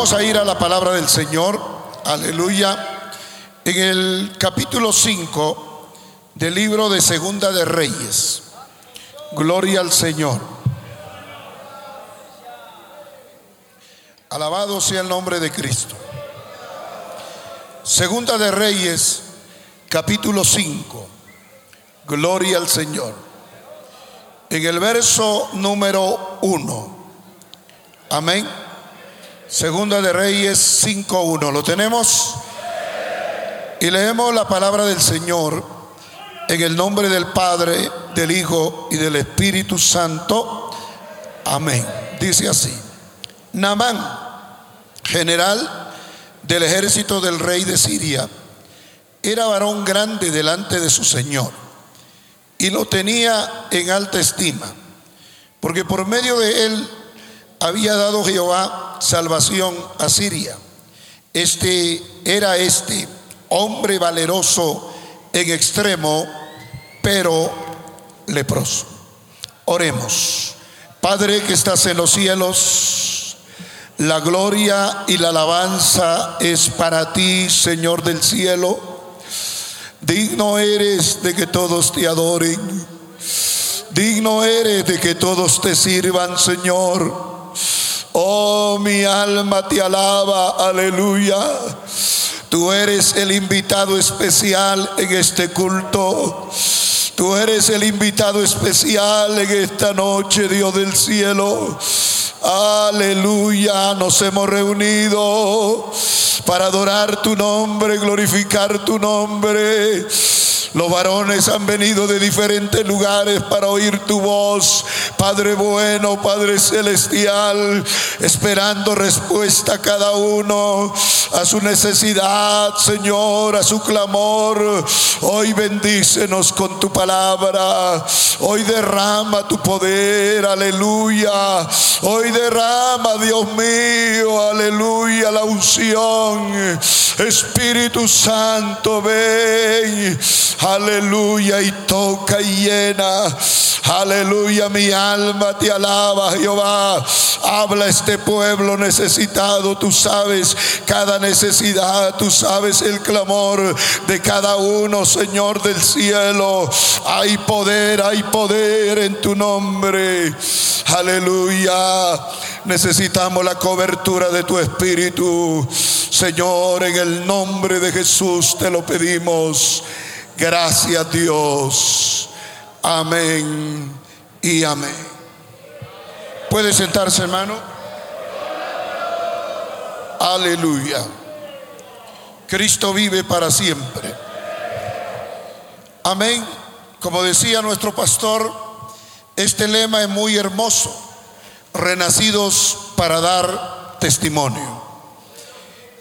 Vamos a ir a la palabra del Señor, aleluya, en el capítulo 5 del libro de Segunda de Reyes. Gloria al Señor. Alabado sea el nombre de Cristo. Segunda de Reyes, capítulo 5. Gloria al Señor. En el verso número 1. Amén. Segunda de Reyes 5.1. ¿Lo tenemos? Y leemos la palabra del Señor en el nombre del Padre, del Hijo y del Espíritu Santo. Amén. Dice así. Namán, general del ejército del rey de Siria, era varón grande delante de su Señor y lo tenía en alta estima, porque por medio de él había dado Jehová salvación a Siria. Este era este hombre valeroso en extremo, pero leproso. Oremos. Padre que estás en los cielos, la gloria y la alabanza es para ti, Señor del cielo. Digno eres de que todos te adoren. Digno eres de que todos te sirvan, Señor. Oh, mi alma te alaba, aleluya. Tú eres el invitado especial en este culto. Tú eres el invitado especial en esta noche, Dios del cielo. Aleluya, nos hemos reunido para adorar tu nombre, glorificar tu nombre. Los varones han venido de diferentes lugares para oír tu voz, Padre bueno, Padre celestial, esperando respuesta cada uno a su necesidad, Señor, a su clamor. Hoy bendícenos con tu palabra. Hoy derrama tu poder, aleluya. Hoy derrama, Dios mío, aleluya, la unción. Espíritu Santo, ven, aleluya, y toca y llena. Aleluya, mi alma te alaba, Jehová. Habla este pueblo necesitado, tú sabes cada necesidad, tú sabes el clamor de cada uno, Señor del cielo. Hay poder, hay poder en tu nombre. Aleluya. Necesitamos la cobertura de tu espíritu. Señor, en el nombre de Jesús te lo pedimos. Gracias Dios. Amén y amén. ¿Puede sentarse, hermano? Aleluya. Cristo vive para siempre. Amén. Como decía nuestro pastor, este lema es muy hermoso. Renacidos para dar testimonio.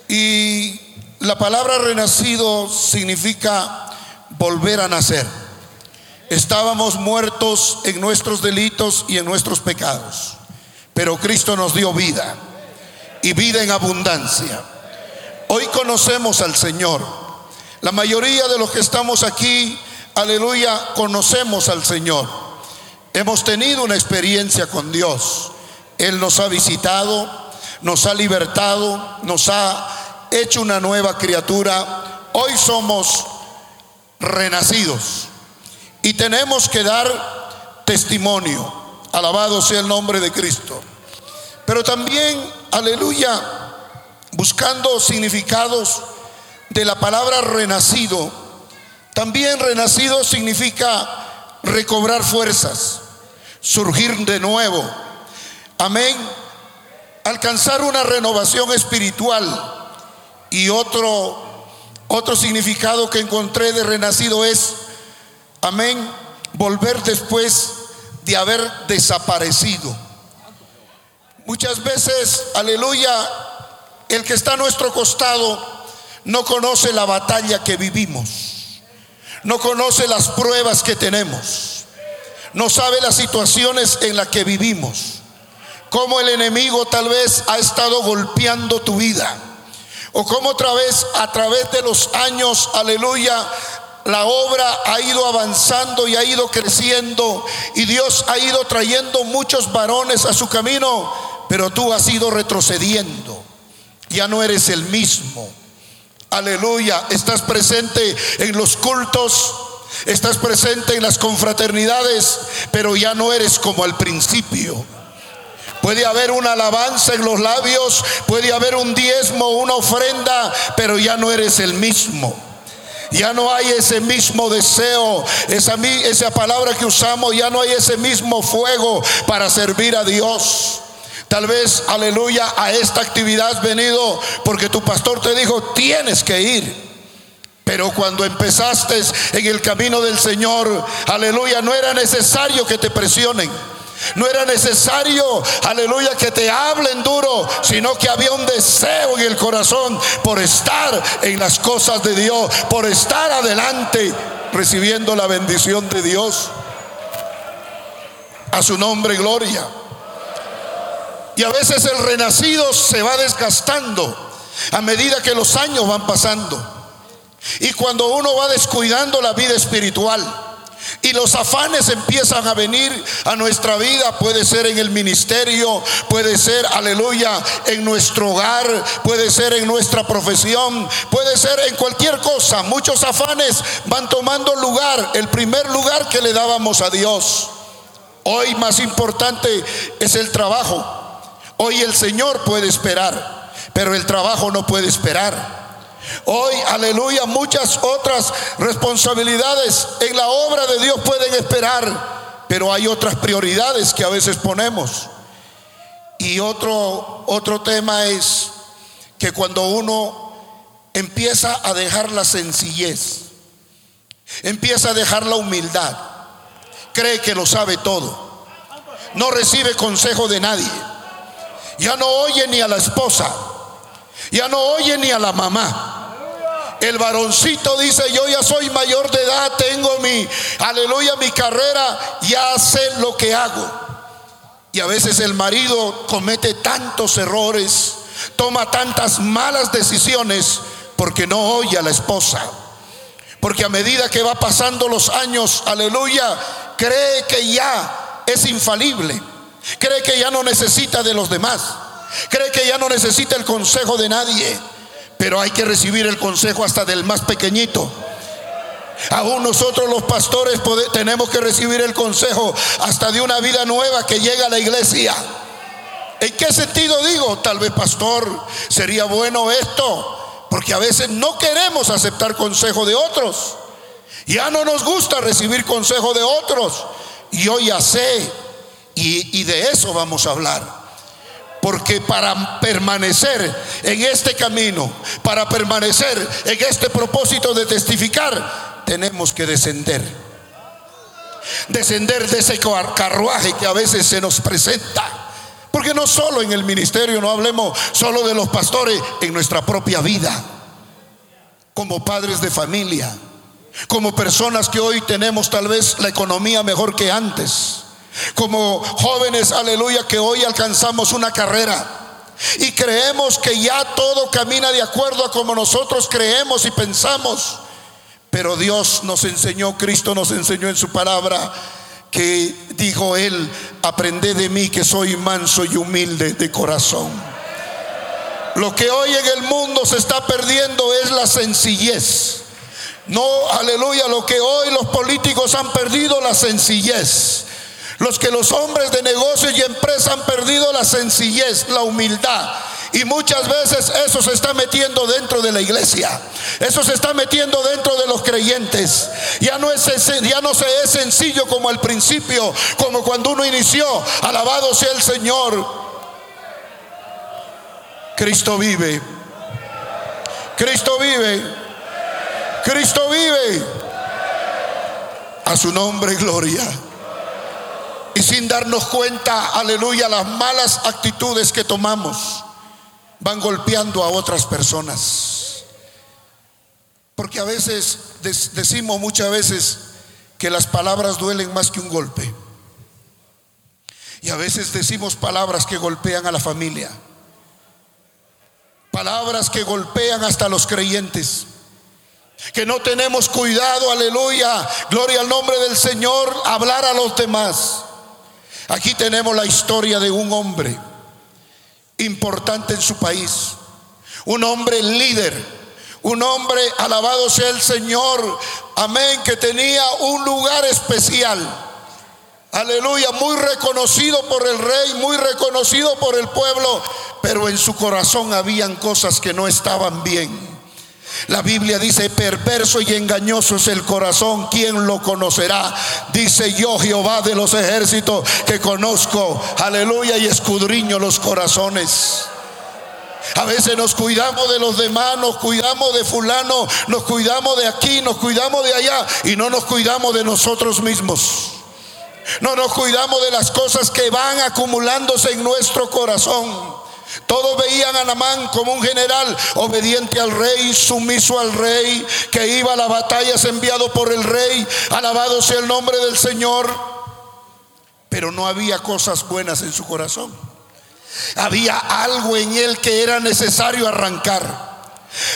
Y la palabra renacido significa volver a nacer. Estábamos muertos en nuestros delitos y en nuestros pecados, pero Cristo nos dio vida y vida en abundancia. Hoy conocemos al Señor. La mayoría de los que estamos aquí, aleluya, conocemos al Señor. Hemos tenido una experiencia con Dios. Él nos ha visitado, nos ha libertado, nos ha hecho una nueva criatura. Hoy somos renacidos y tenemos que dar testimonio. Alabado sea el nombre de Cristo. Pero también, aleluya, buscando significados de la palabra renacido, también renacido significa recobrar fuerzas, surgir de nuevo. Amén. Alcanzar una renovación espiritual y otro Otro significado que encontré de renacido es, amén, volver después de haber desaparecido. Muchas veces, aleluya, el que está a nuestro costado no conoce la batalla que vivimos, no conoce las pruebas que tenemos, no sabe las situaciones en las que vivimos, cómo el enemigo tal vez ha estado golpeando tu vida, o cómo otra vez a través de los años, aleluya, la obra ha ido avanzando y ha ido creciendo. Y Dios ha ido trayendo muchos varones a su camino, pero tú has ido retrocediendo. Ya no eres el mismo. Aleluya, estás presente en los cultos, estás presente en las confraternidades, pero ya no eres como al principio. Puede haber una alabanza en los labios, puede haber un diezmo, una ofrenda, pero ya no eres el mismo. Ya no hay ese mismo deseo, esa, palabra que usamos, ya no hay ese mismo fuego para servir a Dios. Tal vez, aleluya, a esta actividad has venido porque tu pastor te dijo, tienes que ir. Pero cuando empezaste en el camino del Señor, aleluya, no era necesario que te presionen. No era necesario, aleluya, que te hablen duro, sino que había un deseo en el corazón por estar en las cosas de Dios, por estar adelante recibiendo la bendición de Dios. A su nombre, gloria. Y a veces el renacido se va desgastando a medida que los años van pasando. Y cuando uno va descuidando la vida espiritual y los afanes empiezan a venir a nuestra vida, puede ser en el ministerio, puede ser, aleluya, en nuestro hogar, puede ser en nuestra profesión, puede ser en cualquier cosa. Muchos afanes van tomando lugar, el primer lugar que le dábamos a Dios. Hoy más importante es el trabajo. Hoy el Señor puede esperar, pero el trabajo no puede esperar. Hoy, aleluya, muchas otras responsabilidades en la obra de Dios pueden esperar, pero hay otras prioridades que a veces ponemos. Y otro otro tema es que cuando uno empieza a dejar la sencillez, empieza a dejar la humildad, cree que lo sabe todo, no recibe consejo de nadie ya no oye ni a la esposa, ya no oye ni a la mamá. El varoncito dice, yo ya soy mayor de edad, tengo mi, aleluya, mi carrera, ya sé lo que hago. Y a veces el marido comete tantos errores, toma tantas malas decisiones porque no oye a la esposa. Porque a medida que va pasando los años, aleluya, cree que ya es infalible. Cree que ya no necesita de los demás. Cree que ya no necesita el consejo de nadie. Pero hay que recibir el consejo hasta del más pequeñito. Aún nosotros los pastores tenemos que recibir el consejo hasta de una vida nueva que llega a la iglesia. ¿En qué sentido digo? Tal vez pastor, sería bueno esto, porque a veces no queremos aceptar consejo de otros. Ya no nos gusta recibir consejo de otros. Y yo ya sé y, de eso vamos a hablar. Porque para permanecer en este camino, para permanecer en este propósito de testificar, tenemos que descender. Descender de ese carruaje que a veces se nos presenta. Porque no solo en el ministerio, no hablemos solo de los pastores, en nuestra propia vida, como padres de familia, como personas que hoy tenemos tal vez la economía mejor que antes como jóvenes, aleluya, que hoy alcanzamos una carrera. Y creemos que ya todo camina de acuerdo a como nosotros creemos y pensamos. Pero Dios nos enseñó, Cristo nos enseñó en su palabra que dijo Él, aprended de mí que soy manso y humilde de corazón. Lo que hoy en el mundo se está perdiendo es la sencillez. No, aleluya, lo que hoy los políticos han perdido, la sencillez. Los que los hombres de negocios y empresa han perdido la sencillez, la humildad. Y muchas veces eso se está metiendo dentro de la iglesia. Eso se está metiendo dentro de los creyentes. Ya no, es, ya no se es sencillo como al principio, como cuando uno inició. Alabado sea el Señor. Cristo vive. Cristo vive. Cristo vive. A su nombre, gloria. Y sin darnos cuenta, aleluya, las malas actitudes que tomamos van golpeando a otras personas. Porque a veces decimos muchas veces que las palabras duelen más que un golpe. Y a veces decimos palabras que golpean a la familia. Palabras que golpean hasta los creyentes. Que no tenemos cuidado, aleluya, gloria al nombre del Señor, hablar a los demás. Aquí tenemos la historia de un hombre importante en su país, un hombre líder, un hombre, alabado sea el Señor, amén, que tenía un lugar especial. Aleluya, muy reconocido por el rey, muy reconocido por el pueblo, pero en su corazón habían cosas que no estaban bien. La Biblia dice, perverso y engañoso es el corazón, ¿quién lo conocerá? Dice yo, Jehová de los ejércitos, que conozco, aleluya, y escudriño los corazones. A veces nos cuidamos de los demás, nos cuidamos de fulano, nos cuidamos de aquí, nos cuidamos de allá y no nos cuidamos de nosotros mismos. No nos cuidamos de las cosas que van acumulándose en nuestro corazón. Todos veían a Namán como un general obediente al rey, sumiso al rey, que iba a la batalla enviado por el rey. Alabado sea el nombre del Señor. Pero no había cosas buenas en su corazón. Había algo en él que era necesario arrancar.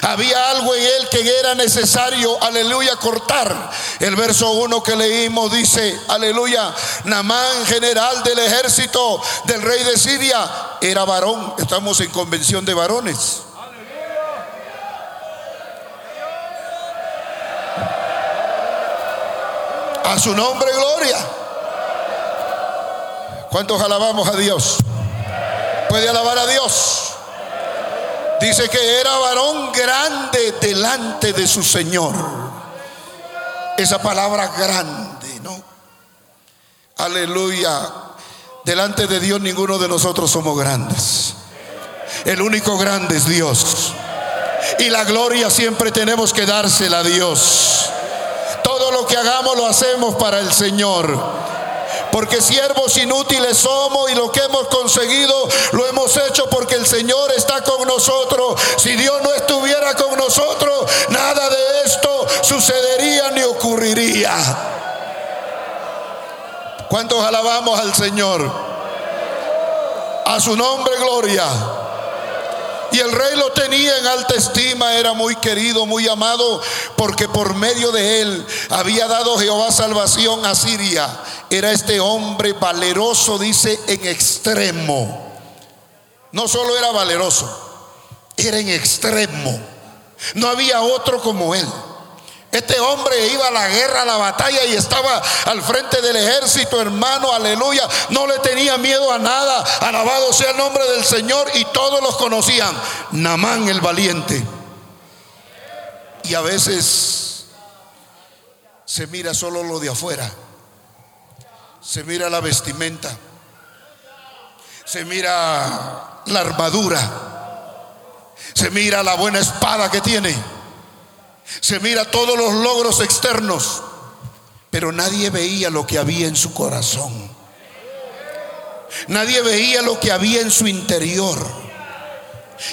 Había algo en él que era necesario, aleluya, cortar. El verso 1 que leímos dice, aleluya, Namán, general del ejército del rey de Siria, era varón. Estamos en convención de varones. A su nombre, gloria. ¿Cuántos alabamos a Dios? ¿Puede alabar a Dios? Dice que era varón grande delante de su Señor. Esa palabra grande, ¿no? Aleluya. Delante de Dios ninguno de nosotros somos grandes. El único grande es Dios. Y la gloria siempre tenemos que dársela a Dios. Todo lo que hagamos lo hacemos para el Señor. Porque siervos inútiles somos y lo que hemos conseguido lo hemos hecho porque el Señor está con nosotros. Si Dios no estuviera con nosotros, nada de esto sucedería ni ocurriría. ¿Cuántos alabamos al Señor? A su nombre, gloria. Y el rey lo tenía en alta estima, era muy querido, muy amado, porque por medio de él había dado Jehová salvación a Siria. Era este hombre valeroso, dice, en extremo. No solo era valeroso, era en extremo. No había otro como él. Este hombre iba a la guerra, a la batalla y estaba al frente del ejército, hermano, aleluya. No le tenía miedo a nada. Alabado sea el nombre del Señor y todos los conocían. Namán el valiente. Y a veces se mira solo lo de afuera. Se mira la vestimenta. Se mira la armadura. Se mira la buena espada que tiene se mira todos los logros externos, pero nadie veía lo que había en su corazón. Nadie veía lo que había en su interior.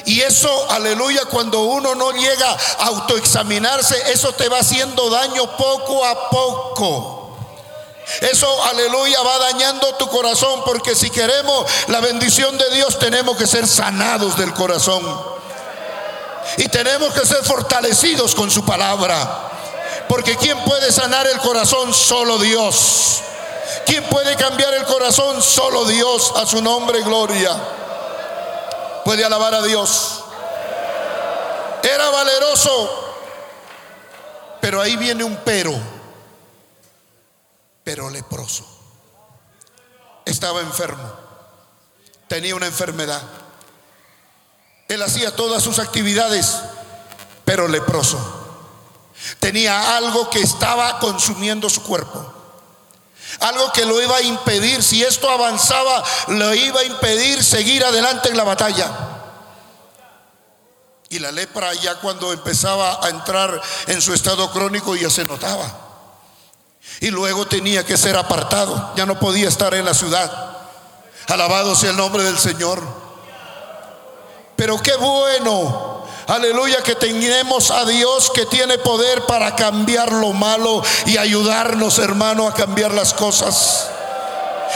Y eso, aleluya, cuando uno no llega a autoexaminarse, eso te va haciendo daño poco a poco. Eso, aleluya, va dañando tu corazón porque si queremos la bendición de Dios tenemos que ser sanados del corazón. Y tenemos que ser fortalecidos con su palabra. Porque ¿quién puede sanar el corazón? Solo Dios. ¿Quién puede cambiar el corazón? Solo Dios. A su nombre, gloria. Puede alabar a Dios. Era valeroso. Pero ahí viene un pero. Pero leproso. Estaba enfermo. Tenía una enfermedad. Él hacía todas sus actividades, pero leproso. Tenía algo que estaba consumiendo su cuerpo. Algo que lo iba a impedir, si esto avanzaba, lo iba a impedir seguir adelante en la batalla. Y la lepra ya cuando empezaba a entrar en su estado crónico ya se notaba. Y luego tenía que ser apartado, ya no podía estar en la ciudad. Alabado sea el nombre del Señor. Pero qué bueno, aleluya, que tenemos a Dios que tiene poder para cambiar lo malo y ayudarnos, hermano, a cambiar las cosas.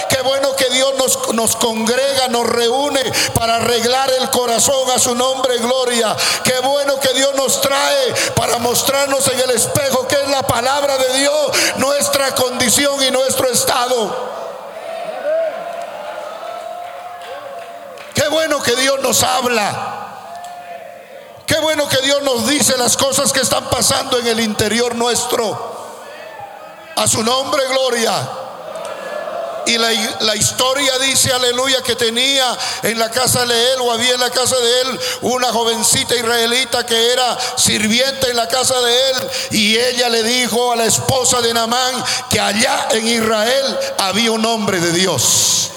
Qué bueno que Dios nos, nos, congrega, nos reúne para arreglar el corazón a su nombre, gloria. Qué bueno que Dios nos trae para mostrarnos en el espejo que es la palabra de Dios, nuestra condición y nuestro estado. Qué bueno que Dios nos habla. Qué bueno que Dios nos dice las cosas que están pasando en el interior nuestro. A su nombre, gloria. Y la, historia dice, aleluya, que tenía en la casa de él o había en la casa de él una jovencita israelita que era sirviente en la casa de él. Y ella le dijo a la esposa de Namán que allá en Israel había un hombre de Dios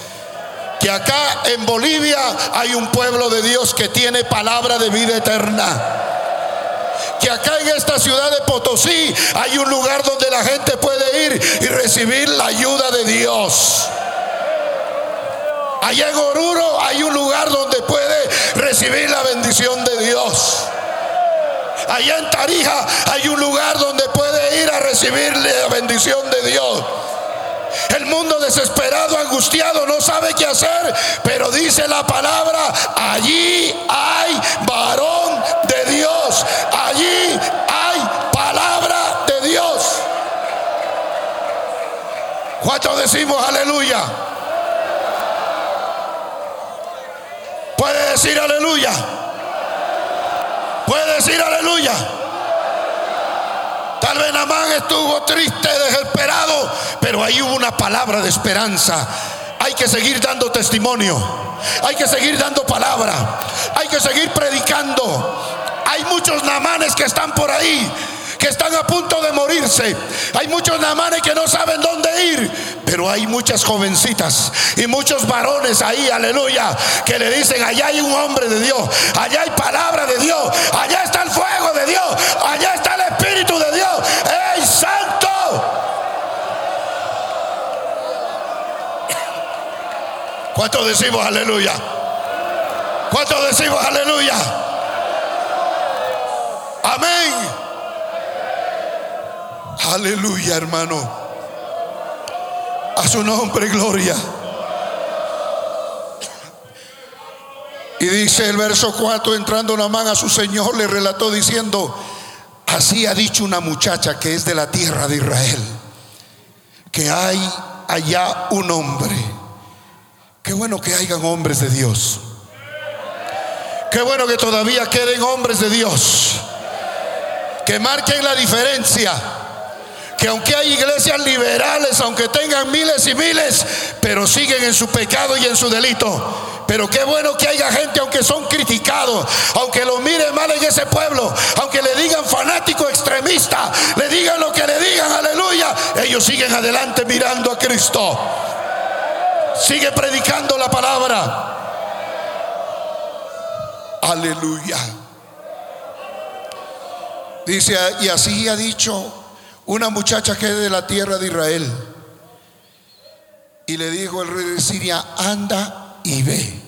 que acá en Bolivia hay un pueblo de Dios que tiene palabra de vida eterna. Que acá en esta ciudad de Potosí hay un lugar donde la gente puede ir y recibir la ayuda de Dios. Allá en Oruro hay un lugar donde puede recibir la bendición de Dios. Allá en Tarija hay un lugar donde puede ir a recibir la bendición de Dios. El mundo desesperado, angustiado, no sabe qué hacer, pero dice la palabra, allí hay varón de Dios, allí hay palabra de Dios. ¿Cuántos decimos aleluya? ¿Puede decir aleluya? ¿Puede decir aleluya? Tal Namán estuvo triste, desesperado, pero ahí hubo una palabra de esperanza. Hay que seguir dando testimonio. Hay que seguir dando palabra. Hay que seguir predicando. Hay muchos namanes que están por ahí que están a punto de morirse. Hay muchos namanes que no saben dónde ir, pero hay muchas jovencitas y muchos varones ahí, aleluya, que le dicen, allá hay un hombre de Dios, allá hay palabra de Dios, allá está el fuego de Dios, allá está el Espíritu de Dios. ¿Cuántos decimos aleluya? ¿Cuántos decimos aleluya? Amén. Aleluya, hermano. A su nombre, gloria. Y dice el verso 4, entrando Namán a su Señor, le relató diciendo, así ha dicho una muchacha que es de la tierra de Israel, que hay allá un hombre. Qué bueno que hayan hombres de Dios. Qué bueno que todavía queden hombres de Dios. Que marquen la diferencia que aunque hay iglesias liberales, aunque tengan miles y miles, pero siguen en su pecado y en su delito. Pero qué bueno que haya gente, aunque son criticados, aunque lo miren mal en ese pueblo, aunque le digan fanático extremista, le digan lo que le digan, aleluya, ellos siguen adelante mirando a Cristo. Sigue predicando la palabra. Aleluya. Dice, y así ha dicho una muchacha que es de la tierra de Israel. Y le dijo el rey de Siria, anda y ve.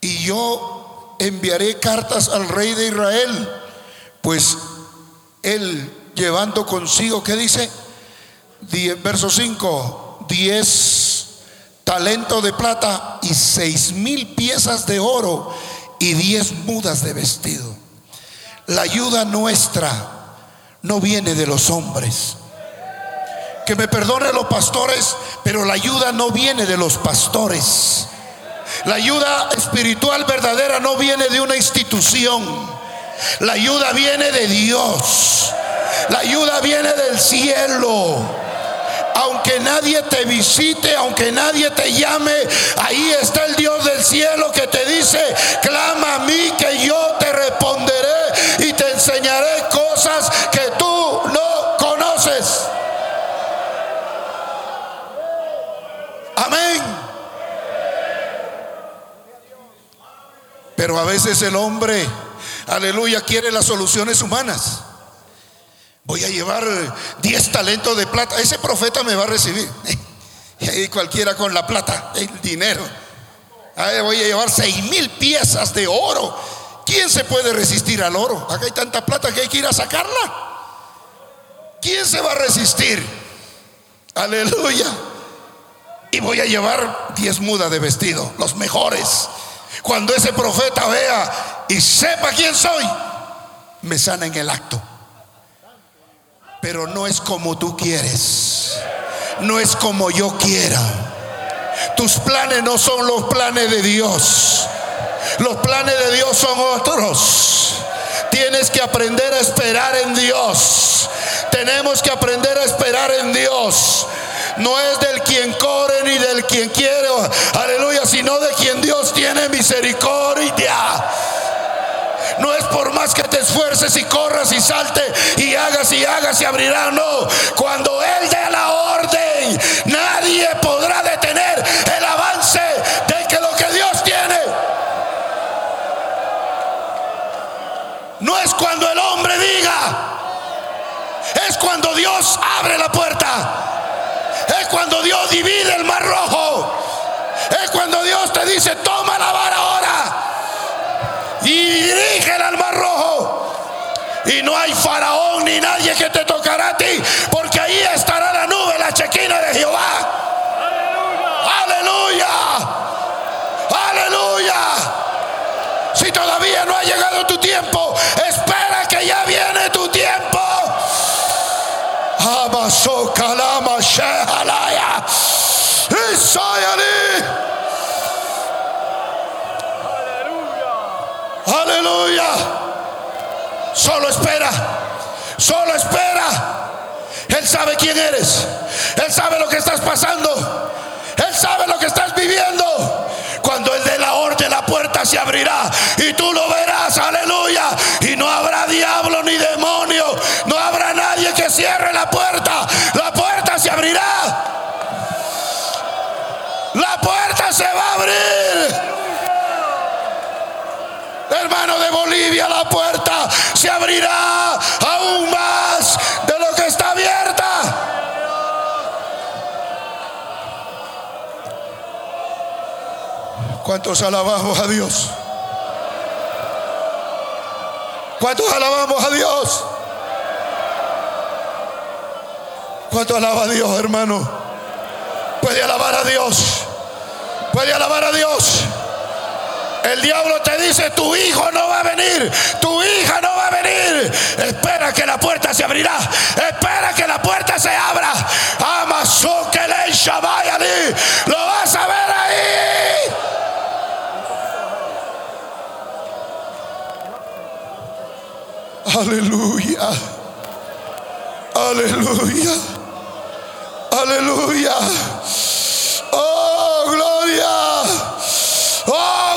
Y yo enviaré cartas al rey de Israel, pues él llevando consigo, ¿qué dice? verso 5, 10 talentos de plata y seis mil piezas de oro y diez mudas de vestido. La ayuda nuestra no viene de los hombres. Que me perdone los pastores, pero la ayuda no viene de los pastores. La ayuda espiritual verdadera no viene de una institución. La ayuda viene de Dios. La ayuda viene del cielo. Aunque nadie te visite, aunque nadie te llame, ahí está el Dios del cielo que te dice, clama a mí que yo te responderé y te enseñaré cosas que tú no conoces. Amén. Pero a veces el hombre aleluya, quiere las soluciones humanas. Voy a llevar 10 talentos de plata. Ese profeta me va a recibir. Y cualquiera con la plata, el dinero. Ahí voy a llevar 6 mil piezas de oro. ¿Quién se puede resistir al oro? Acá hay tanta plata que hay que ir a sacarla. ¿Quién se va a resistir? Aleluya. Y voy a llevar 10 mudas de vestido, los mejores. Cuando ese profeta vea y sepa quién soy, me sana en el acto pero no es como tú quieres, no es como yo quiera. Tus planes no son los planes de Dios, los planes de Dios son otros. Tienes que aprender a esperar en Dios. Tenemos que aprender a esperar en Dios. No es del quien corre ni del quien quiere, aleluya, sino de quien Dios tiene misericordia. Por más que te esfuerces y corras y salte y hagas y hagas y abrirá. No, cuando Él dé la orden, nadie podrá detener el avance de que lo que Dios tiene. No es cuando el hombre diga, es cuando Dios abre la puerta. Es cuando Dios divide el mar rojo. Es cuando Dios te dice, toma la vara ahora y dirígela al mar rojo. Y no hay faraón ni nadie que te tocará a ti, porque ahí estará la nube, la chequina de Jehová. Aleluya. Aleluya. Si todavía no ha llegado tu tiempo, espera que ya viene tu tiempo. Amaso kalama shehalaya. Aleluya. Solo espera. Solo espera. Él sabe quién eres. Él sabe lo que estás pasando. Él sabe lo que estás viviendo. Cuando Él dé la orden, la puerta se abrirá. Y tú lo verás. Aleluya. Y no habrá diablo ni demonio. No habrá nadie que cierre la puerta. La puerta se abrirá. La puerta se va a abrir hermano de Bolivia, la puerta se abrirá aún más de lo que está abierta. ¿Cuántos alabamos a Dios? ¿Cuántos alabamos a Dios? ¿Cuánto alaba a Dios, hermano? Puede alabar a Dios. Puede alabar a Dios. El diablo te dice, tu hijo no va a venir, tu hija no va a venir. Espera que la puerta se abrirá. Espera que la puerta se abra. que le Lo vas a ver ahí. Aleluya. Aleluya. Aleluya. Oh, gloria. Oh,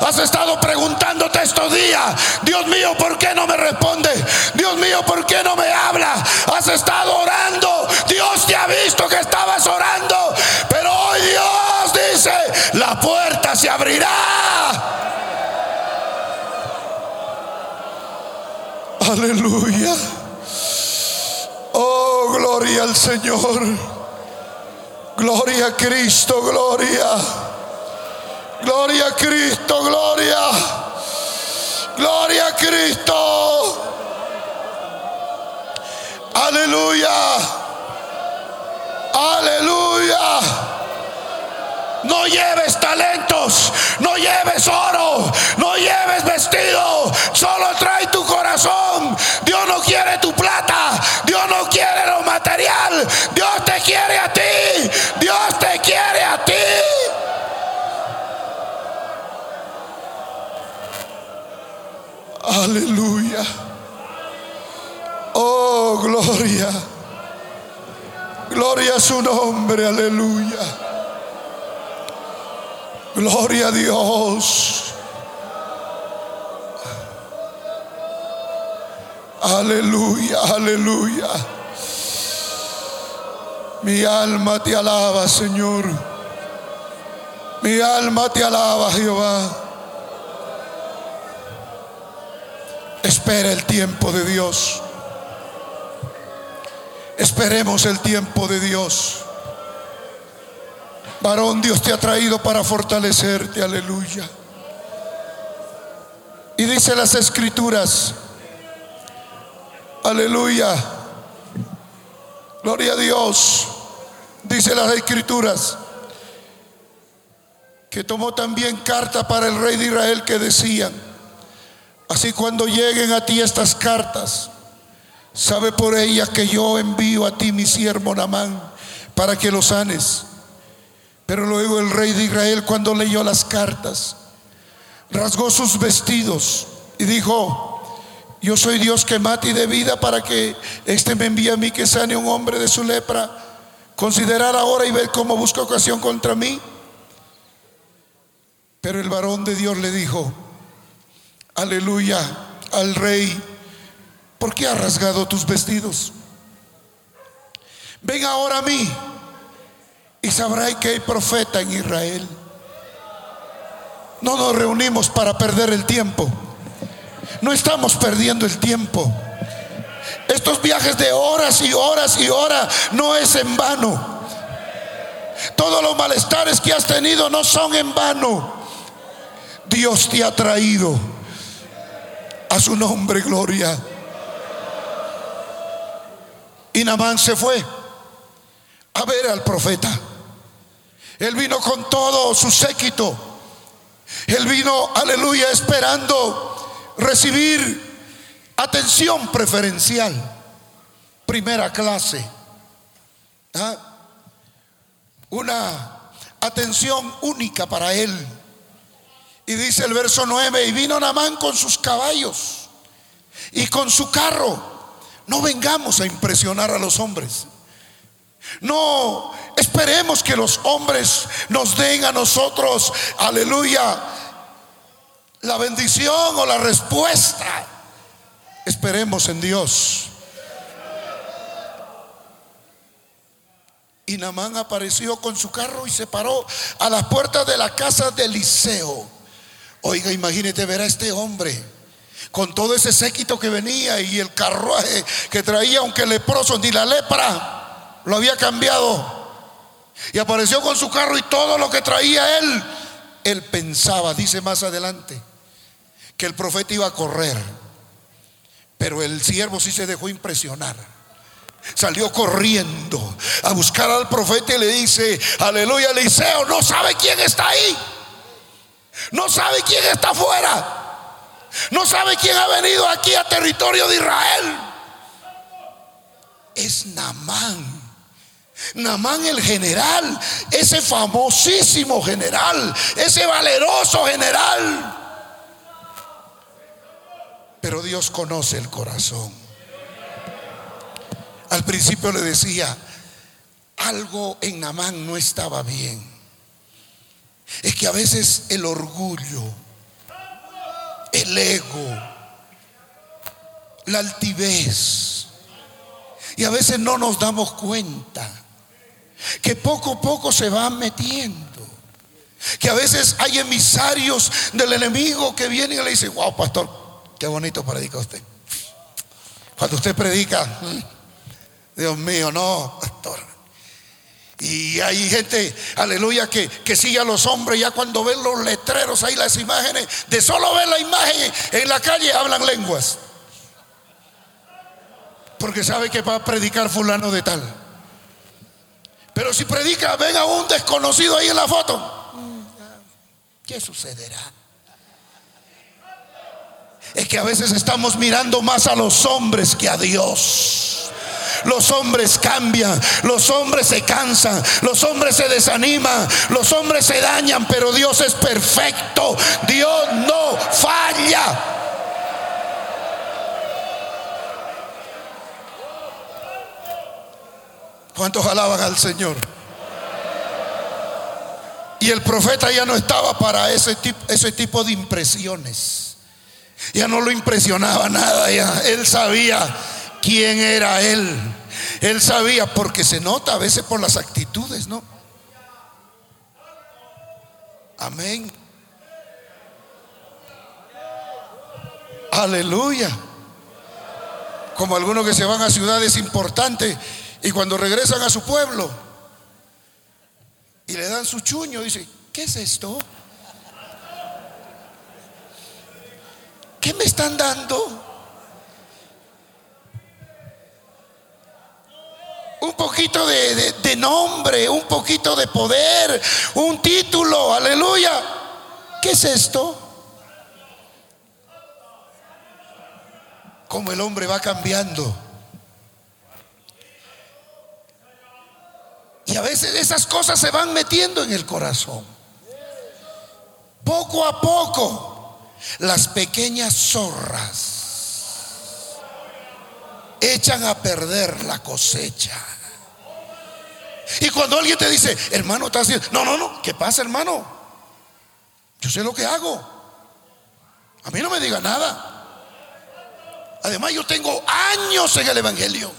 Has estado preguntándote estos días, Dios mío, ¿por qué no me responde? Dios mío, ¿por qué no me habla? Has estado orando, Dios te ha visto que estabas orando, pero hoy Dios dice, la puerta se abrirá. Aleluya. Oh, gloria al Señor. Gloria a Cristo, gloria. Gloria a Cristo, gloria. Gloria a Cristo. Aleluya. Aleluya. No lleves talentos, no lleves oro, no lleves vestido, solo trae tu corazón. Dios no quiere tu plata, Dios no quiere lo material, Dios te quiere a ti, Aleluya. Oh, gloria. Gloria a su nombre, aleluya. Gloria a Dios. Aleluya, aleluya. Mi alma te alaba, Señor. Mi alma te alaba, Jehová. Espera el tiempo de Dios. Esperemos el tiempo de Dios. Varón, Dios te ha traído para fortalecerte, aleluya. Y dice las escrituras, aleluya, gloria a Dios, dice las escrituras, que tomó también carta para el rey de Israel que decían, así cuando lleguen a ti estas cartas, sabe por ellas que yo envío a ti mi siervo Namán para que lo sanes. Pero luego el rey de Israel cuando leyó las cartas, rasgó sus vestidos y dijo, yo soy Dios que mata y de vida para que éste me envíe a mí que sane un hombre de su lepra. Considerar ahora y ver cómo busca ocasión contra mí. Pero el varón de Dios le dijo, aleluya al rey, ¿por qué has rasgado tus vestidos? Ven ahora a mí y sabrá que hay profeta en Israel. No nos reunimos para perder el tiempo. No estamos perdiendo el tiempo. Estos viajes de horas y horas y horas no es en vano. Todos los malestares que has tenido no son en vano. Dios te ha traído a su nombre gloria. Y Namán se fue a ver al profeta. Él vino con todo su séquito. Él vino, aleluya, esperando recibir atención preferencial, primera clase. ¿Ah? Una atención única para él. Y dice el verso 9, y vino Namán con sus caballos y con su carro. No vengamos a impresionar a los hombres. No esperemos que los hombres nos den a nosotros, aleluya, la bendición o la respuesta. Esperemos en Dios. Y Namán apareció con su carro y se paró a las puertas de la casa de Eliseo. Oiga, imagínate ver a este hombre con todo ese séquito que venía y el carruaje que traía, aunque leproso, ni la lepra lo había cambiado. Y apareció con su carro y todo lo que traía él. Él pensaba, dice más adelante, que el profeta iba a correr. Pero el siervo sí se dejó impresionar. Salió corriendo a buscar al profeta y le dice, aleluya, Eliseo, no sabe quién está ahí. No sabe quién está afuera. No sabe quién ha venido aquí a territorio de Israel. Es Namán. Namán el general, ese famosísimo general, ese valeroso general. Pero Dios conoce el corazón. Al principio le decía, algo en Namán no estaba bien. Es que a veces el orgullo, el ego, la altivez, y a veces no nos damos cuenta que poco a poco se van metiendo. Que a veces hay emisarios del enemigo que vienen y le dicen, wow, pastor, qué bonito predica usted. Cuando usted predica, mm, Dios mío, no, pastor. Y hay gente, aleluya, que, que sigue a los hombres ya cuando ven los letreros ahí, las imágenes, de solo ver la imagen en la calle hablan lenguas. Porque sabe que va a predicar fulano de tal. Pero si predica, ven a un desconocido ahí en la foto. ¿Qué sucederá? Es que a veces estamos mirando más a los hombres que a Dios. Los hombres cambian, los hombres se cansan, los hombres se desaniman, los hombres se dañan, pero Dios es perfecto. Dios no falla. ¿Cuántos alaban al Señor? Y el profeta ya no estaba para ese tipo, ese tipo de impresiones. Ya no lo impresionaba nada, ya él sabía quién era él. Él sabía, porque se nota a veces por las actitudes, ¿no? Amén. Aleluya. Como algunos que se van a ciudades importantes y cuando regresan a su pueblo y le dan su chuño, dice, ¿qué es esto? ¿Qué me están dando? Un poquito de, nombre, un poquito de poder, un título, aleluya. ¿Qué es esto? Como el hombre va cambiando. Y a veces esas cosas se van metiendo en el corazón. Poco a poco, las pequeñas zorras echan a perder la cosecha. Y cuando alguien te dice, hermano, estás haciendo, no, no, no, ¿qué pasa, hermano? Yo sé lo que hago. A mí no me diga nada. Además, yo tengo años en el Evangelio.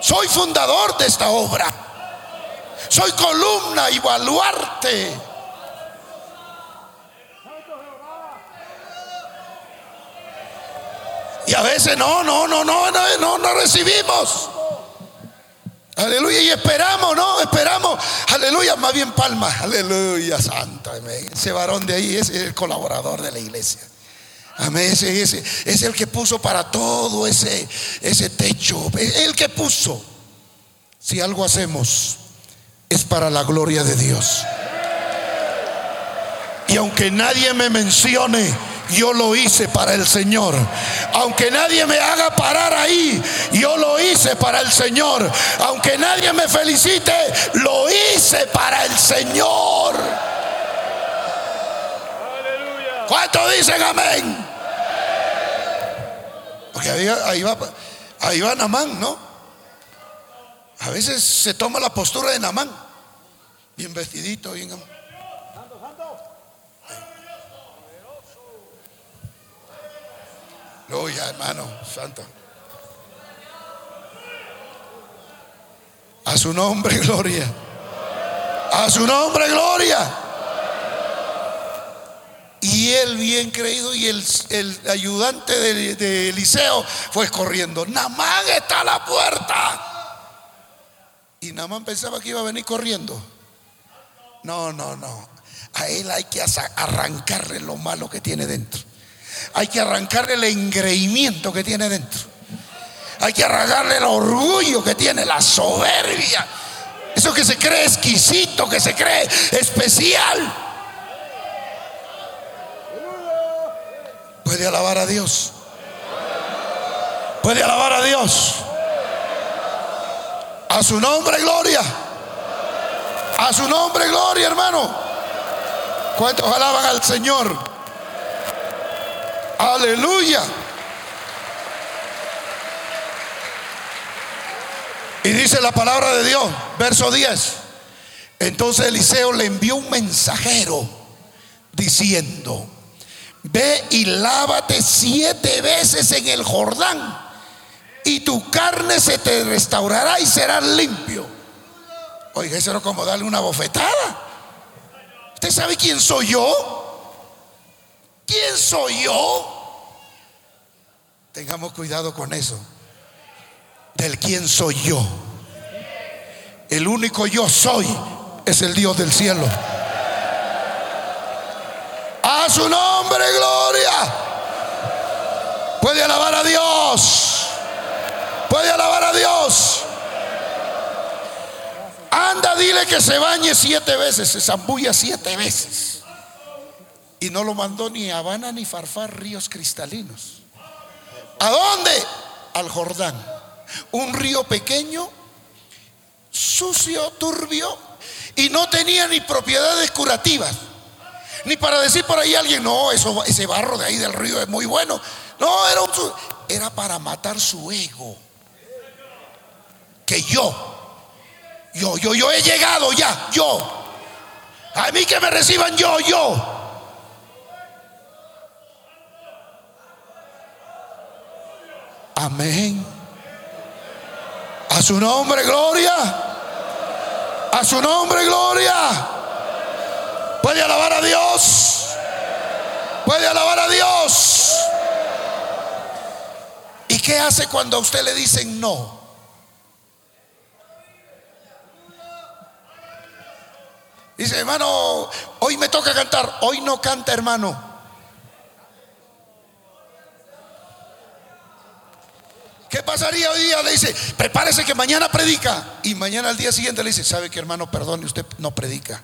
Soy fundador de esta obra. Soy columna y baluarte. Y a veces no, no, no, no, no, no, no recibimos. Aleluya. Y esperamos, ¿no? Esperamos. Aleluya. Más bien palma. Aleluya. Santa. Ese varón de ahí es el colaborador de la iglesia. Amén. Ese, ese, es el que puso para todo ese, ese techo. El que puso. Si algo hacemos, es para la gloria de Dios. Y aunque nadie me mencione, yo lo hice para el Señor. Aunque nadie me haga parar ahí, yo lo hice para el Señor. Aunque nadie me felicite, lo hice para el Señor. ¿Cuántos dicen amén? Porque ahí, va, ahí va Namán, ¿no? A veces se toma la postura de Namán, bien vestidito, bien. Gloria, hermano, santo. A su nombre, gloria. A su nombre, gloria. Y él, bien creído, y el, ayudante de, Eliseo fue corriendo. Namán está a la puerta. Y Namán pensaba que iba a venir corriendo. No, no, no. A él hay que arrancarle lo malo que tiene dentro. Hay que arrancarle el engreimiento que tiene dentro. Hay que arrancarle el orgullo que tiene, la soberbia. Eso que se cree exquisito, que se cree especial. Puede alabar a Dios. Puede alabar a Dios. A su nombre, gloria. A su nombre, gloria, hermano. ¿Cuántos alaban al Señor? Aleluya. Y dice la palabra de Dios, verso 10. Entonces Eliseo le envió un mensajero diciendo, ve y lávate siete veces en el Jordán y tu carne se te restaurará y serás limpio. Oiga, eso era como darle una bofetada. ¿Usted sabe quién soy yo? ¿Quién soy yo? Tengamos cuidado con eso. Del quién soy yo. El único yo soy es el Dios del cielo. A su nombre, gloria. Puede alabar a Dios. Puede alabar a Dios. Anda, dile que se bañe siete veces, se zambulla siete veces. Y no lo mandó ni a Habana ni Farfar, ríos cristalinos. ¿A dónde? Al Jordán. Un río pequeño, sucio, turbio, y no tenía ni propiedades curativas. Ni para decir por ahí a alguien, no, eso, ese barro de ahí del río es muy bueno. No, era, era para matar su ego. Que yo, yo, yo, yo he llegado ya, yo. A mí que me reciban yo, yo. Amén. A su nombre, gloria. A su nombre, gloria. Puede alabar a Dios. Puede alabar a Dios. ¿Qué hace cuando a usted le dicen no? Dice, hermano, hoy me toca cantar. Hoy no canta, hermano. ¿Qué pasaría hoy día? Le dice, prepárese que mañana predica. Y mañana al día siguiente le dice, ¿sabe que hermano? Perdone, usted no predica.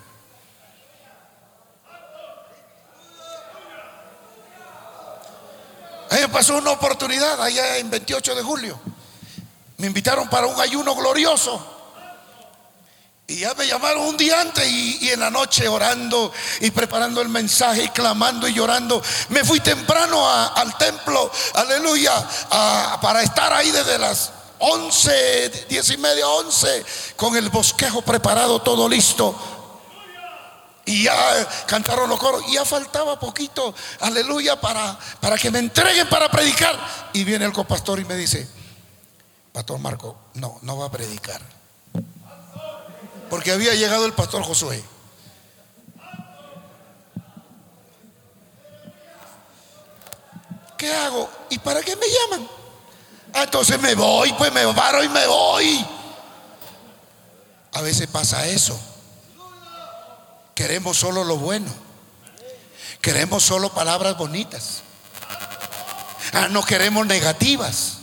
A mí me pasó una oportunidad allá en 28 de julio. Me invitaron para un ayuno glorioso. Y ya me llamaron un día antes y, en la noche orando y preparando el mensaje y clamando y llorando. Me fui temprano al templo, aleluya, para estar ahí desde las 11, 10 y media, 11, con el bosquejo preparado, todo listo. Y ya cantaron los coros. Y ya faltaba poquito, aleluya, para, para que me entreguen para predicar. Y viene el copastor y me dice, Pastor Marco, no, no va a predicar porque había llegado el pastor Josué. ¿Qué hago? ¿Y para qué me llaman? Ah, entonces me voy, pues me paro y me voy. A veces pasa eso. Queremos solo lo bueno. Queremos solo palabras bonitas. Ah, no queremos negativas.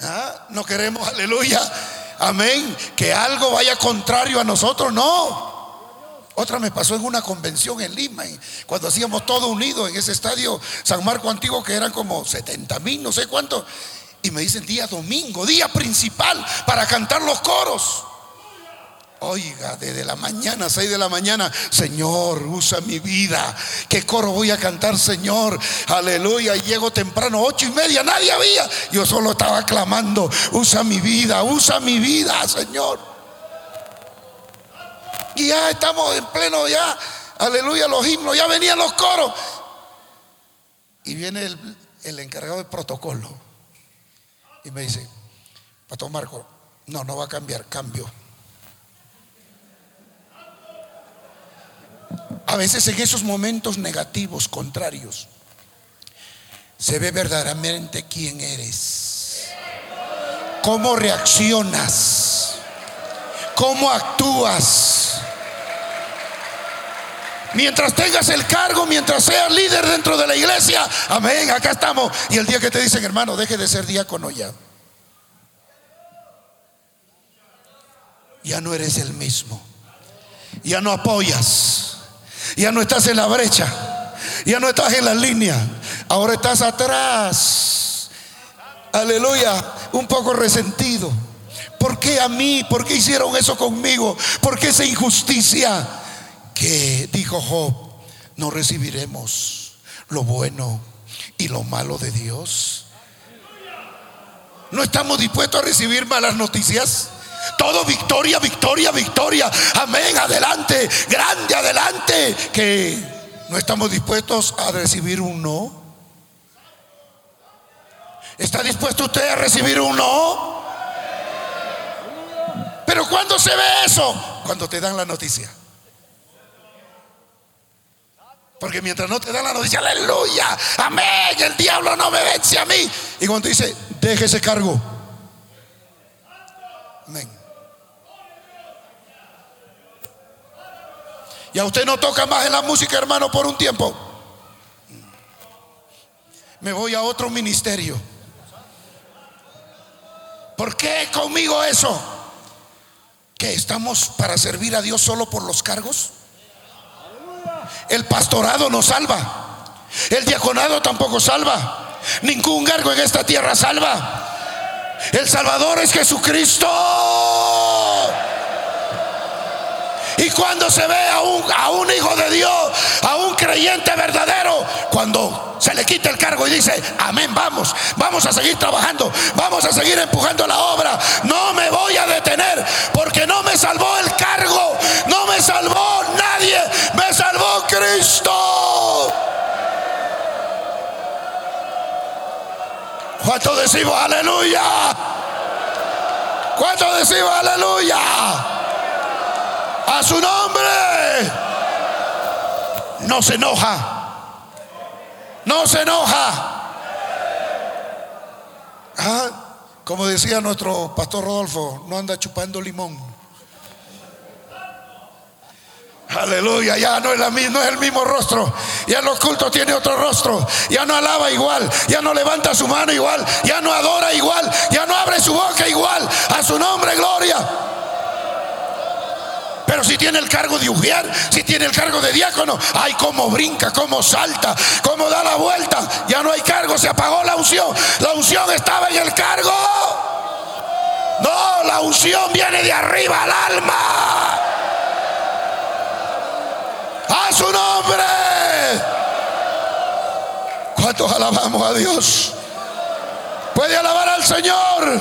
Ah, no queremos, aleluya, Amén. Que algo vaya contrario a nosotros, no. Otra me pasó en una convención en Lima, cuando hacíamos todo unido en ese estadio San Marco Antiguo, que eran como 70 mil, no sé cuánto. Y me dicen día domingo, día principal para cantar los coros. Oiga, desde la mañana, 6 de la mañana, Señor, usa mi vida. ¿Qué coro voy a cantar, Señor? Aleluya. Llego temprano, ocho y media, nadie había. Yo solo estaba clamando, usa mi vida, usa mi vida, Señor. Y ya estamos en pleno, ya, aleluya, los himnos, ya venían los coros. Y viene el, el encargado del protocolo y me dice, Pastor Marco, no, no va a cambiar, cambio. A veces en esos momentos negativos, contrarios, se ve verdaderamente quién eres, cómo reaccionas, cómo actúas. Mientras tengas el cargo, mientras seas líder dentro de la iglesia, amén, acá estamos. Y el día que te dicen, hermano, deje de ser diácono ya. Ya no eres el mismo. Ya no apoyas ya no estás en la brecha. Ya no estás en la línea. Ahora estás atrás. Aleluya. Un poco resentido. ¿Por qué a mí? ¿Por qué hicieron eso conmigo? ¿Por qué esa injusticia? Que dijo Job, no recibiremos lo bueno y lo malo de Dios. No estamos dispuestos a recibir malas noticias. Todo victoria, victoria, victoria. Amén, adelante, grande, adelante. Que no estamos dispuestos a recibir un no. ¿Está dispuesto usted a recibir un no? Pero cuando se ve eso? Cuando te dan la noticia. Porque mientras no te dan la noticia, aleluya, amén, el diablo no me vence a mí. Y cuando dice, deje ese cargo. Amén. Y a usted no toca más en la música, hermano, por un tiempo. Me voy a otro ministerio. ¿Por qué conmigo eso? ¿Que estamos para servir a Dios solo por los cargos? El pastorado no salva. El diaconado tampoco salva. Ningún cargo en esta tierra salva. El Salvador es Jesucristo. Y cuando se ve a un, hijo de Dios, a un creyente verdadero, cuando se le quita el cargo y dice, amén, vamos, vamos a seguir trabajando, vamos a seguir empujando la obra, no me voy a detener, porque no me salvó el cargo, no me salvó nadie, me salvó Cristo. ¿Cuánto decimos aleluya? ¿Cuánto decimos aleluya? A su nombre. No se enoja. No se enoja. Ah, como decía nuestro pastor Rodolfo, no anda chupando limón. Aleluya, ya no es, la, no es el mismo rostro. Ya los cultos tiene otro rostro. Ya no alaba igual. Ya no levanta su mano igual. Ya no adora igual. Ya no abre su boca igual. A su nombre, gloria. Si tiene el cargo de ujier, si tiene el cargo de diácono, ay, cómo brinca, cómo salta, cómo da la vuelta. Ya no hay cargo, se apagó la unción. La unción estaba en el cargo. No, la unción viene de arriba al alma. A su nombre. ¿Cuántos alabamos a Dios? Puede alabar al Señor.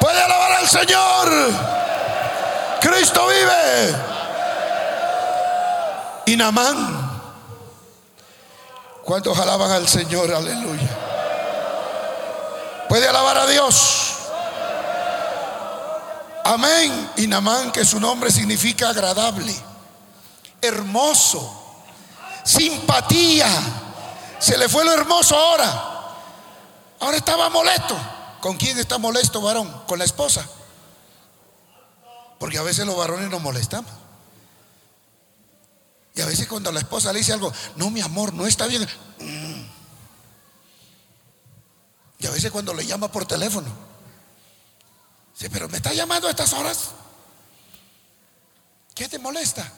Puede alabar al Señor. Cristo vive. Y Namán. ¿Cuántos alaban al Señor? Aleluya. Puede alabar a Dios. Amén. Y Namán, que su nombre significa agradable, hermoso, simpatía. Se le fue lo hermoso ahora. Ahora estaba molesto. ¿Con quién está molesto, varón? Con la esposa. Porque a veces los varones nos molestamos. Y a veces cuando la esposa le dice algo, no mi amor, no está bien. Mm. Y a veces cuando le llama por teléfono, dice, pero me está llamando a estas horas. ¿Qué te molesta?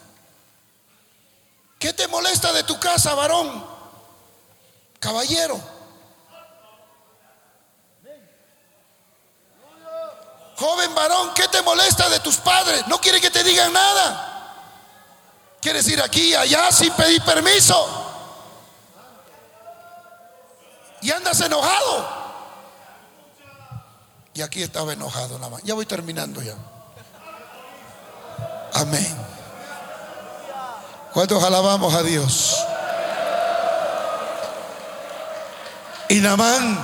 ¿Qué te molesta de tu casa, varón? Caballero. Joven varón, ¿qué te molesta de tus padres? No quiere que te digan nada. Quieres ir aquí allá sin pedir permiso. Y andas enojado. Y aquí estaba enojado más. Ya voy terminando ya. Amén. ¿Cuántos alabamos a Dios? Y Namán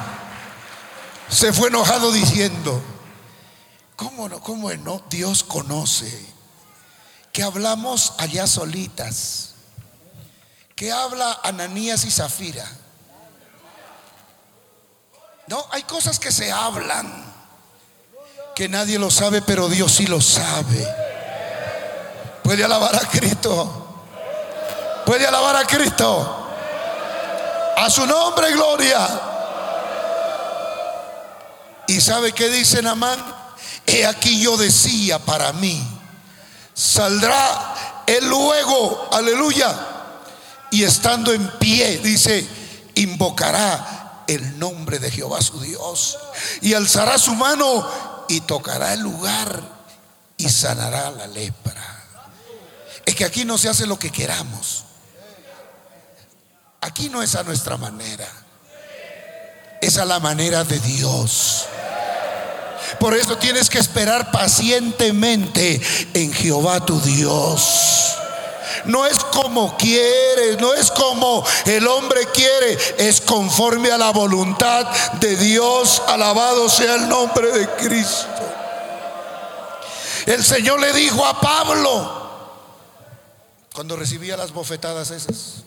se fue enojado diciendo, ¿Cómo no? ¿Cómo no? Dios conoce. Que hablamos allá solitas. Que habla Ananías y Zafira. No, hay cosas que se hablan. Que nadie lo sabe, pero Dios sí lo sabe. Puede alabar a Cristo. Puede alabar a Cristo. A su nombre, gloria. ¿Y sabe qué dice Namán? He aquí yo decía para mí, saldrá él luego, aleluya, y estando en pie, dice, invocará el nombre de Jehová su Dios, y alzará su mano y tocará el lugar y sanará la lepra. Es que aquí no se hace lo que queramos. Aquí no es a nuestra manera. Es a la manera de Dios. Por eso tienes que esperar pacientemente en Jehová tu Dios. No es como quieres, no es como el hombre quiere, es conforme a la voluntad de Dios. Alabado sea el nombre de Cristo. El Señor le dijo a Pablo cuando recibía las bofetadas esas.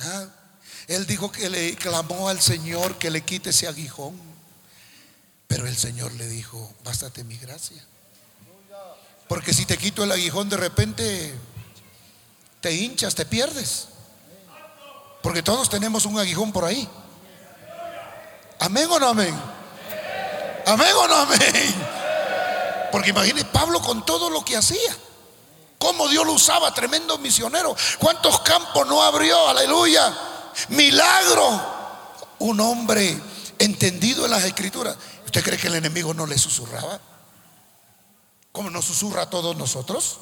¿ah? Él dijo que le clamó al Señor que le quite ese aguijón. Pero el Señor le dijo, bástate mi gracia. Porque si te quito el aguijón de repente, te hinchas, te pierdes. Porque todos tenemos un aguijón por ahí. Amén o no amén. Amén o no amén. Porque imagine Pablo con todo lo que hacía. Cómo Dios lo usaba, tremendo misionero. ¿Cuántos campos no abrió? Aleluya. Milagro. Un hombre entendido en las escrituras. ¿Usted cree que el enemigo no le susurraba? ¿Cómo nos susurra a todos nosotros?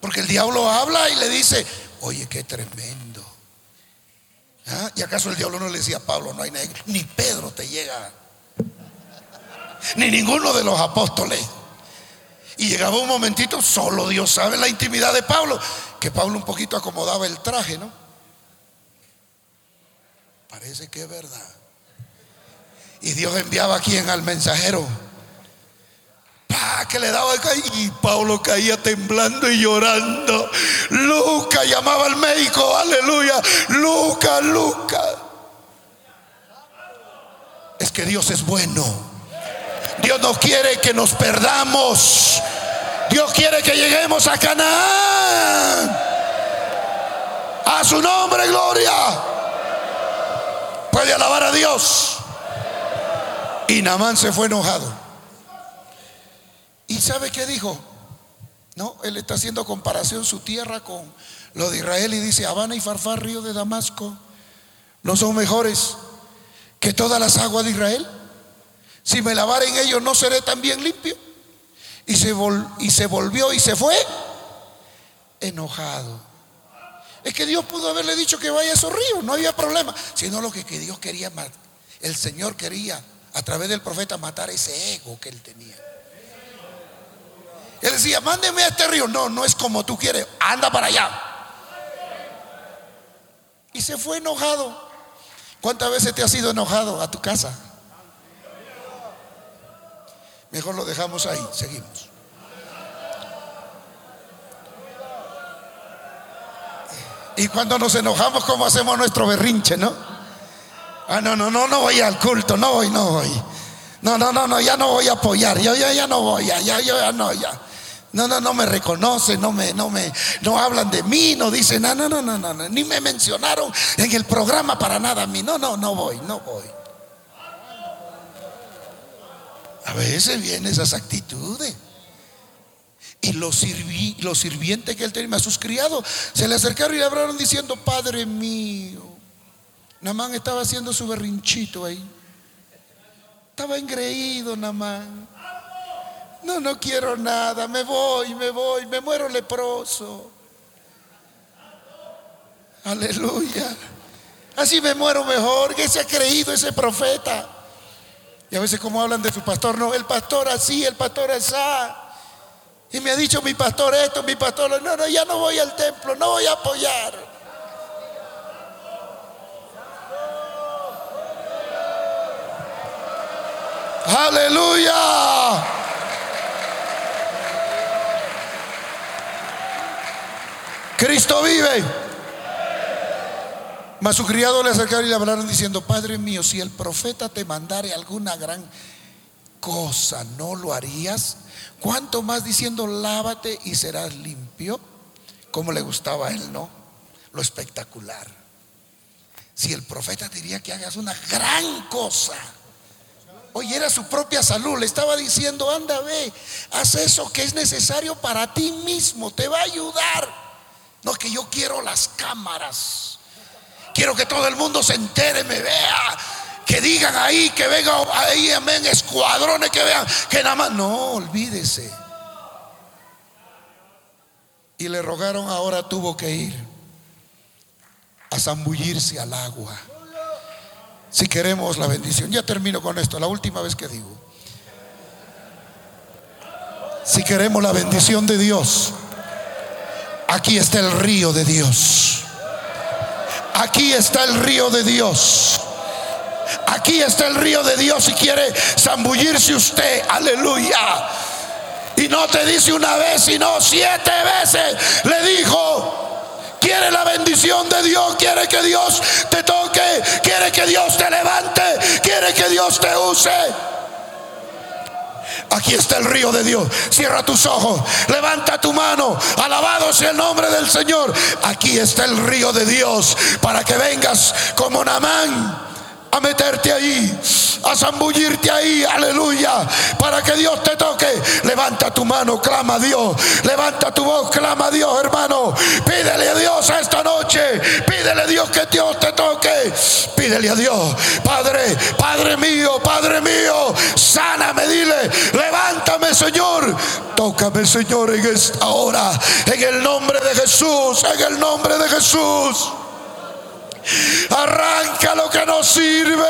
Porque el diablo habla y le dice, oye, qué tremendo. ¿Ah? ¿Y acaso el diablo no le decía a Pablo, no hay nadie, ni Pedro te llega, ni ninguno de los apóstoles? Y llegaba un momentito, solo Dios sabe la intimidad de Pablo, que Pablo un poquito acomodaba el traje, ¿no? Parece que es verdad. Y Dios enviaba a quien al mensajero. Que le daba y Pablo caía temblando y llorando. Luca llamaba al médico, aleluya. Luca, Luca. Es que Dios es bueno. Dios no quiere que nos perdamos. Dios quiere que lleguemos a Canaán. A su nombre, gloria. Puede alabar a Dios. Y Namán se fue enojado. ¿Y sabe qué dijo? No, él está haciendo comparación su tierra con lo de Israel y dice, Habana y Farfar, río de Damasco, no son mejores que todas las aguas de Israel. Si me lavare en ellos no seré también limpio. Y se, y se volvió y se fue enojado. Es que Dios pudo haberle dicho que vaya a esos ríos, no había problema. Sino lo que, que Dios quería, el Señor quería a través del profeta matar ese ego que él tenía. Él decía, mándeme a este río. No, no es como tú quieres, anda para allá. Y se fue enojado. ¿Cuántas veces te has ido enojado a tu casa? Mejor lo dejamos ahí, seguimos. Y cuando nos enojamos, ¿cómo hacemos nuestro berrinche, no? Ah, no, no, no, no voy al culto, no voy, no voy. No, no, no, no, ya no voy a apoyar, yo ya, ya no voy, ya, ya, ya no, ya. No, no, no me reconocen, no me, no me, no hablan de mí, no dicen, no, no, no, no, no, ni me mencionaron en el programa para nada a mí. No, no, no voy, no voy. A veces vienen esas actitudes. Y los, sirvientes que él tenía, a sus criados, se le acercaron y le hablaron diciendo, Padre mío. Namán estaba haciendo su berrinchito ahí. Estaba engreído Namán. No, no quiero nada, me voy, me voy, me muero leproso. Aleluya. Así me muero mejor, que se ha creído ese profeta. Y a veces como hablan de su pastor, no, el pastor así, el pastor así. Y me ha dicho mi pastor esto, mi pastor, no, no, ya no voy al templo, no voy a apoyar. Aleluya. Cristo vive. Mas su criado le acercaron y le hablaron diciendo, Padre mío, si el profeta te mandare alguna gran cosa, ¿no lo harías? ¿Cuánto más diciendo, lávate y serás limpio? Como le gustaba a él, ¿no? Lo espectacular. Si el profeta diría que hagas una gran cosa. Hoy era su propia salud, le estaba diciendo, anda, ve, haz eso que es necesario para ti mismo, te va a ayudar. No, que yo quiero las cámaras. Quiero que todo el mundo se entere, me vea. Que digan ahí, que venga ahí, amén, escuadrones que vean, que nada más. No, olvídese. Y le rogaron, ahora tuvo que ir a zambullirse al agua. Si queremos la bendición. Ya termino con esto, la última vez que digo. Si queremos la bendición de Dios Aquí está el río de Dios. Aquí está el río de Dios. Aquí está el río de Dios y quiere zambullirse usted. Aleluya. Y no te dice una vez, sino siete veces. Le dijo, quiere la bendición de Dios, quiere que Dios te toque, quiere que Dios te levante, quiere que Dios te use. Aquí está el río de Dios. Cierra tus ojos. Levanta tu mano. Alabado sea el nombre del Señor. Aquí está el río de Dios para que vengas como Namán a meterte ahí, a zambullirte ahí, aleluya, para que Dios te toque. Levanta tu mano, clama a Dios, levanta tu voz, clama a Dios, hermano. Pídele a Dios esta noche, pídele a Dios que Dios te toque, pídele a Dios, Padre, Padre mío, Padre mío, sáname, dile, levántame, Señor, tócame, Señor, en esta hora, en el nombre de Jesús, en el nombre de Jesús. Arranca lo que no sirve.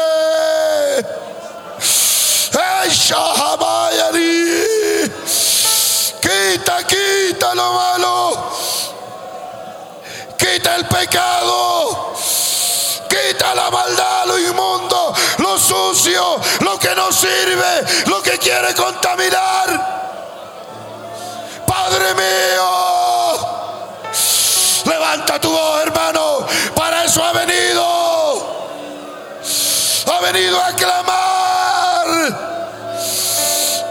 Quita, quita lo malo. Quita el pecado. Quita la maldad, lo inmundo, lo sucio, lo que no sirve, lo que quiere contaminar. Padre mío, levanta tu voz, ha venido. Ha venido a clamar.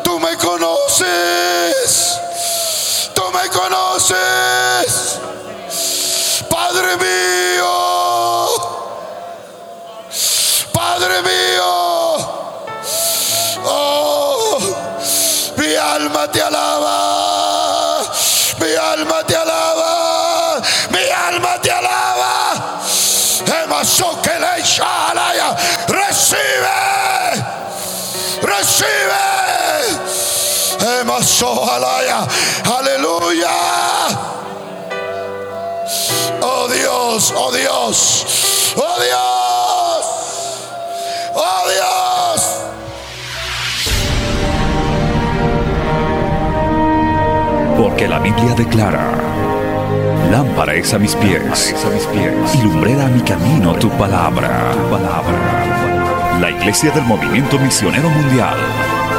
Tú me conoces. Tú me conoces. Padre mío. Aleluya. Oh Dios, oh Dios, oh Dios, oh Dios. Porque la Biblia declara, lámpara es a mis pies, a mis pies y lumbrera a mi camino tu palabra, tu palabra. La Iglesia del Movimiento Misionero Mundial